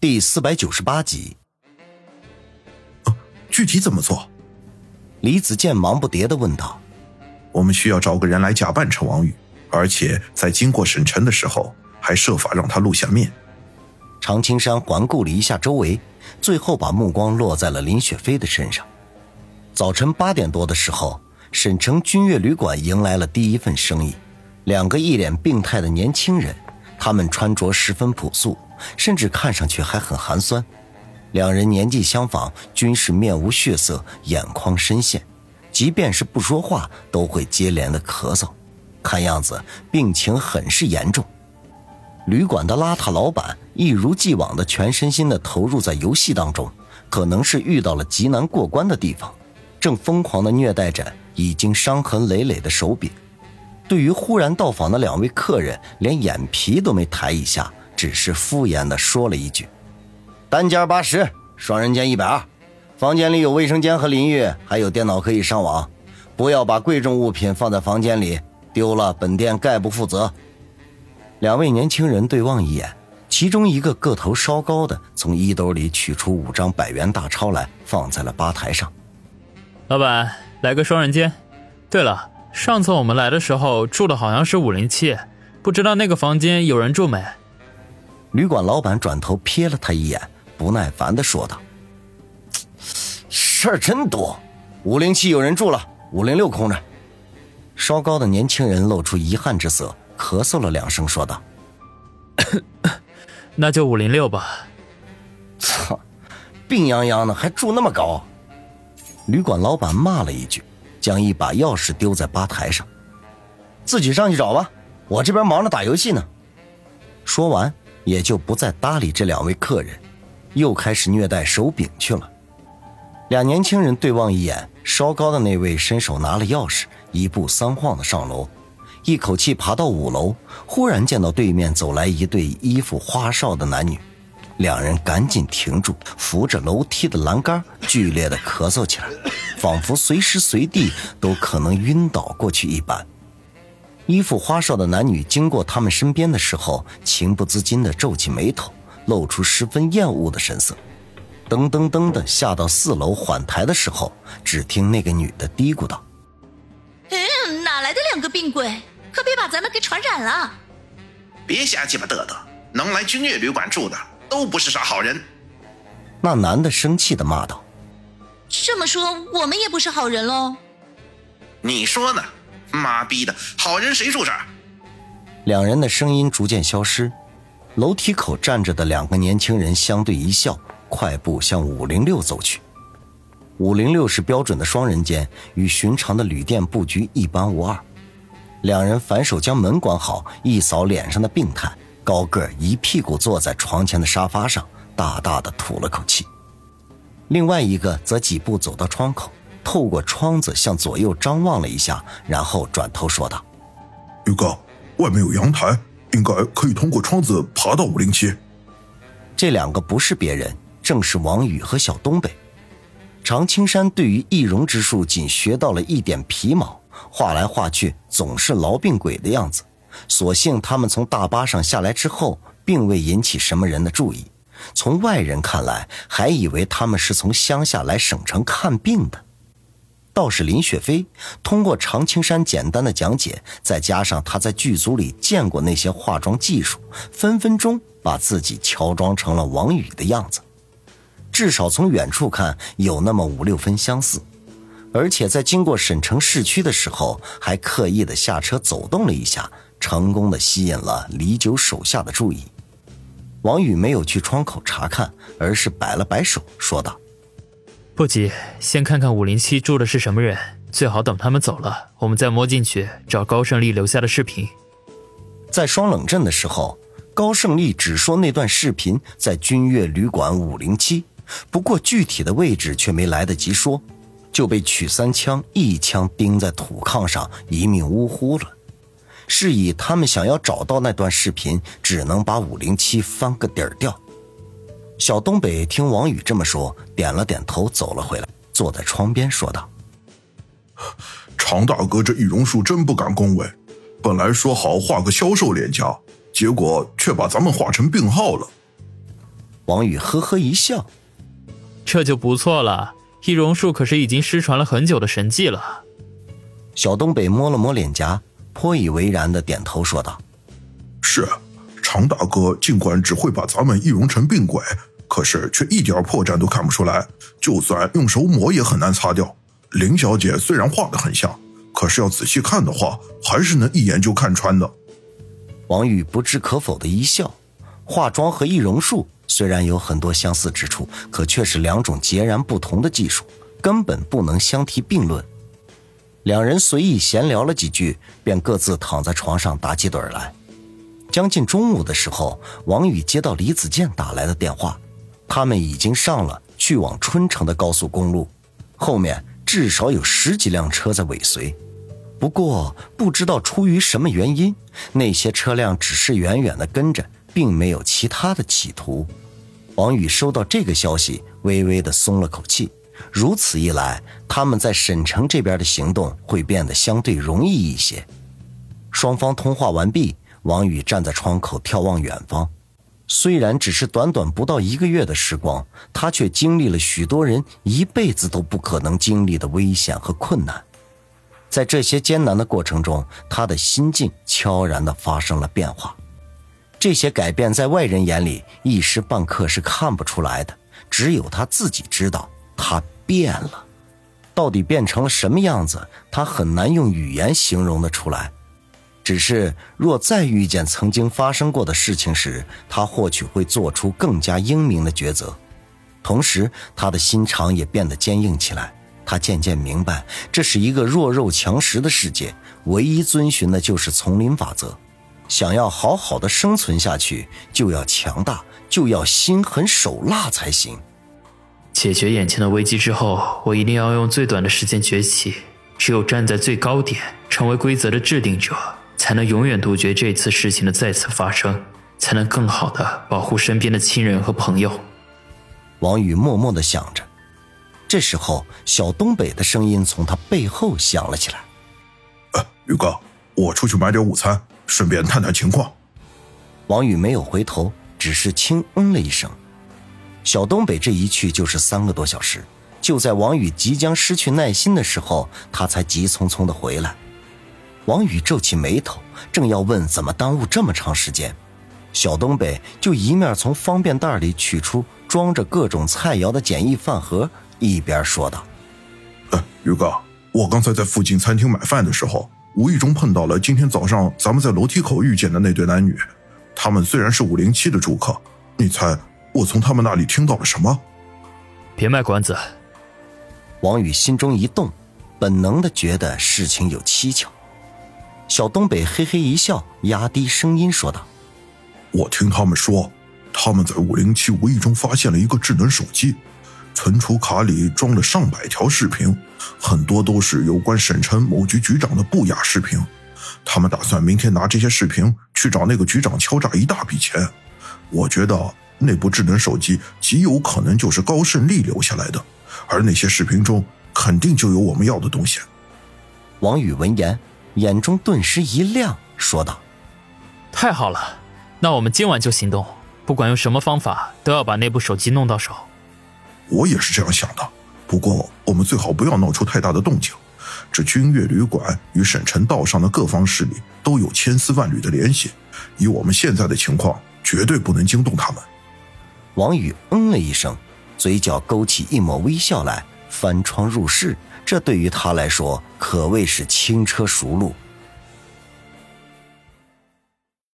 第四百九十八集。具体怎么做？李子健忙不迭的问道。我们需要找个人来假扮成王宇，而且在经过沈晨的时候，还设法让他露下面。常青山环顾了一下周围，最后把目光落在了林雪飞的身上。早晨八点多的时候，沈城君悦旅馆迎来了第一份生意，两个一脸病态的年轻人，他们穿着十分朴素，甚至看上去还很寒酸。两人年纪相仿，均是面无血色，眼眶深陷。即便是不说话，都会接连的咳嗽，看样子病情很是严重。旅馆的邋遢老板一如既往的全身心的投入在游戏当中，可能是遇到了极难过关的地方，正疯狂的虐待着已经伤痕累累的手柄。对于忽然到访的两位客人，连眼皮都没抬一下，只是敷衍的说了一句：“单间八十，双人间一百二。”房间里有卫生间和淋浴，还有电脑可以上网。不要把贵重物品放在房间里，丢了本店概不负责。两位年轻人对望一眼，其中一个个头稍高的从衣兜里取出五张百元大钞来，放在了吧台上。老板，来个双人间。对了，上次我们来的时候住的好像是五零七，不知道那个房间有人住没？旅馆老板转头瞥了他一眼，不耐烦的说道。事儿真多，五零七有人住了，五零六空着。稍高的年轻人露出遗憾之色，咳嗽了两声，说道：“那就五零六吧。”操，病殃殃的还住那么高。旅馆老板骂了一句，将一把钥匙丢在吧台上：“自己上去找吧，我这边忙着打游戏呢。”说完，也就不再搭理这两位客人，又开始虐待手柄去了。俩年轻人对望一眼，稍高的那位伸手拿了钥匙，一步三晃的上楼，一口气爬到五楼，忽然见到对面走来一对衣服花哨的男女，两人赶紧停住，扶着楼梯的栏杆，剧烈的咳嗽起来，仿佛随时随地都可能晕倒过去一般。衣服花哨的男女经过他们身边的时候，情不自禁地皱起眉头，露出十分厌恶的神色。噔噔噔的下到四楼缓台的时候，只听那个女的嘀咕道：“嗯，哪来的两个病鬼？可别把咱们给传染了！别瞎鸡巴嘚嘚，能来君悦旅馆住的都不是啥好人。”那男的生气的骂道：“这么说，我们也不是好人喽？”你说呢？妈逼的，好人谁住这儿？两人的声音逐渐消失，楼梯口站着的两个年轻人相对一笑。快步向五零六走去。五零六是标准的双人间，与寻常的旅店布局一般无二。两人反手将门关好，一扫脸上的病态，高个一屁股坐在床前的沙发上，大大的吐了口气。另外一个则几步走到窗口，透过窗子向左右张望了一下，然后转头说道：“宇哥，外面有阳台，应该可以通过窗子爬到五零七。”这两个不是别人。正是王宇和小东北，常青山对于易容之术仅学到了一点皮毛，画来画去总是痨病鬼的样子。所幸他们从大巴上下来之后，并未引起什么人的注意。从外人看来，还以为他们是从乡下来省城看病的。倒是林雪飞，通过常青山简单的讲解，再加上他在剧组里见过那些化妆技术，分分钟把自己乔装成了王宇的样子。至少从远处看有那么五六分相似，而且在经过沈城市区的时候，还刻意的下车走动了一下，成功的吸引了李九手下的注意。王宇没有去窗口查看，而是摆了摆手，说道：“不急，先看看五零七住的是什么人，最好等他们走了，我们再摸进去找高胜利留下的视频。”在双冷镇的时候，高胜利只说那段视频在君悦旅馆五零七。不过具体的位置却没来得及说，就被曲三枪一枪钉在土炕上，一命呜呼了。是以他们想要找到那段视频，只能把五零七翻个底儿掉。小东北听王宇这么说，点了点头，走了回来，坐在窗边说道：“常大哥这易容术真不敢恭维，本来说好画个消瘦脸颊，结果却把咱们画成病号了。”王宇呵呵一笑：“这就不错了。易容术可是已经失传了很久的神技了。”小东北摸了摸脸颊，颇以为然的点头说道：“是，常大哥尽管只会把咱们易容成病鬼，可是却一点破绽都看不出来，就算用手抹也很难擦掉。林小姐虽然画的很像，可是要仔细看的话，还是能一眼就看穿的。”王宇不置可否的一笑，化妆和易容术虽然有很多相似之处，可却是两种截然不同的技术，根本不能相提并论。两人随意闲聊了几句，便各自躺在床上打起盹来。将近中午的时候，王宇接到李子健打来的电话，他们已经上了去往春城的高速公路，后面至少有十几辆车在尾随。不过，不知道出于什么原因，那些车辆只是远远的跟着，并没有其他的企图。王宇收到这个消息，微微的松了口气。如此一来，他们在沈城这边的行动会变得相对容易一些。双方通话完毕，王宇站在窗口眺望远方。虽然只是短短不到一个月的时光，他却经历了许多人一辈子都不可能经历的危险和困难。在这些艰难的过程中，他的心境悄然地发生了变化。这些改变在外人眼里一时半刻是看不出来的，只有他自己知道，他变了。到底变成了什么样子，他很难用语言形容得出来。只是，若再遇见曾经发生过的事情时，他或许会做出更加英明的抉择。同时，他的心肠也变得坚硬起来。他渐渐明白，这是一个弱肉强食的世界，唯一遵循的就是丛林法则。想要好好的生存下去，就要强大，就要心狠手辣才行。解决眼前的危机之后，我一定要用最短的时间崛起。只有站在最高点，成为规则的制定者，才能永远杜绝这次事情的再次发生，才能更好的保护身边的亲人和朋友。王宇默默的想着。这时候，小东北的声音从他背后响了起来：“呃，宇哥，我出去买点午餐，顺便探探情况。”王宇没有回头，只是轻嗯了一声。小东北这一去就是三个多小时，就在王宇即将失去耐心的时候，他才急匆匆的回来。王宇皱起眉头，正要问怎么耽误这么长时间，小东北就一面从方便袋里取出装着各种菜肴的简易饭盒。一边说道：“呃，宇哥，我刚才在附近餐厅买饭的时候，无意中碰到了今天早上咱们在楼梯口遇见的那对男女。他们虽然是五零七的住客，你猜我从他们那里听到了什么？”别卖关子。王宇心中一动，本能的觉得事情有蹊跷。小东北嘿嘿一笑，压低声音说道：“我听他们说，他们在五零七无意中发现了一个智能手机。”存储卡里装了上百条视频，很多都是有关省城某局局长的不雅视频。他们打算明天拿这些视频去找那个局长敲诈一大笔钱。我觉得那部智能手机极有可能就是高胜利留下来的，而那些视频中肯定就有我们要的东西。王宇闻言，眼中顿时一亮，说道：“太好了，那我们今晚就行动，不管用什么方法，都要把那部手机弄到手。”我也是这样想的，不过我们最好不要闹出太大的动静。这君悦旅馆与沈城道上的各方势力都有千丝万缕的联系，以我们现在的情况，绝对不能惊动他们。王宇嗯了一声，嘴角勾起一抹微笑来，翻窗入室，这对于他来说可谓是轻车熟路。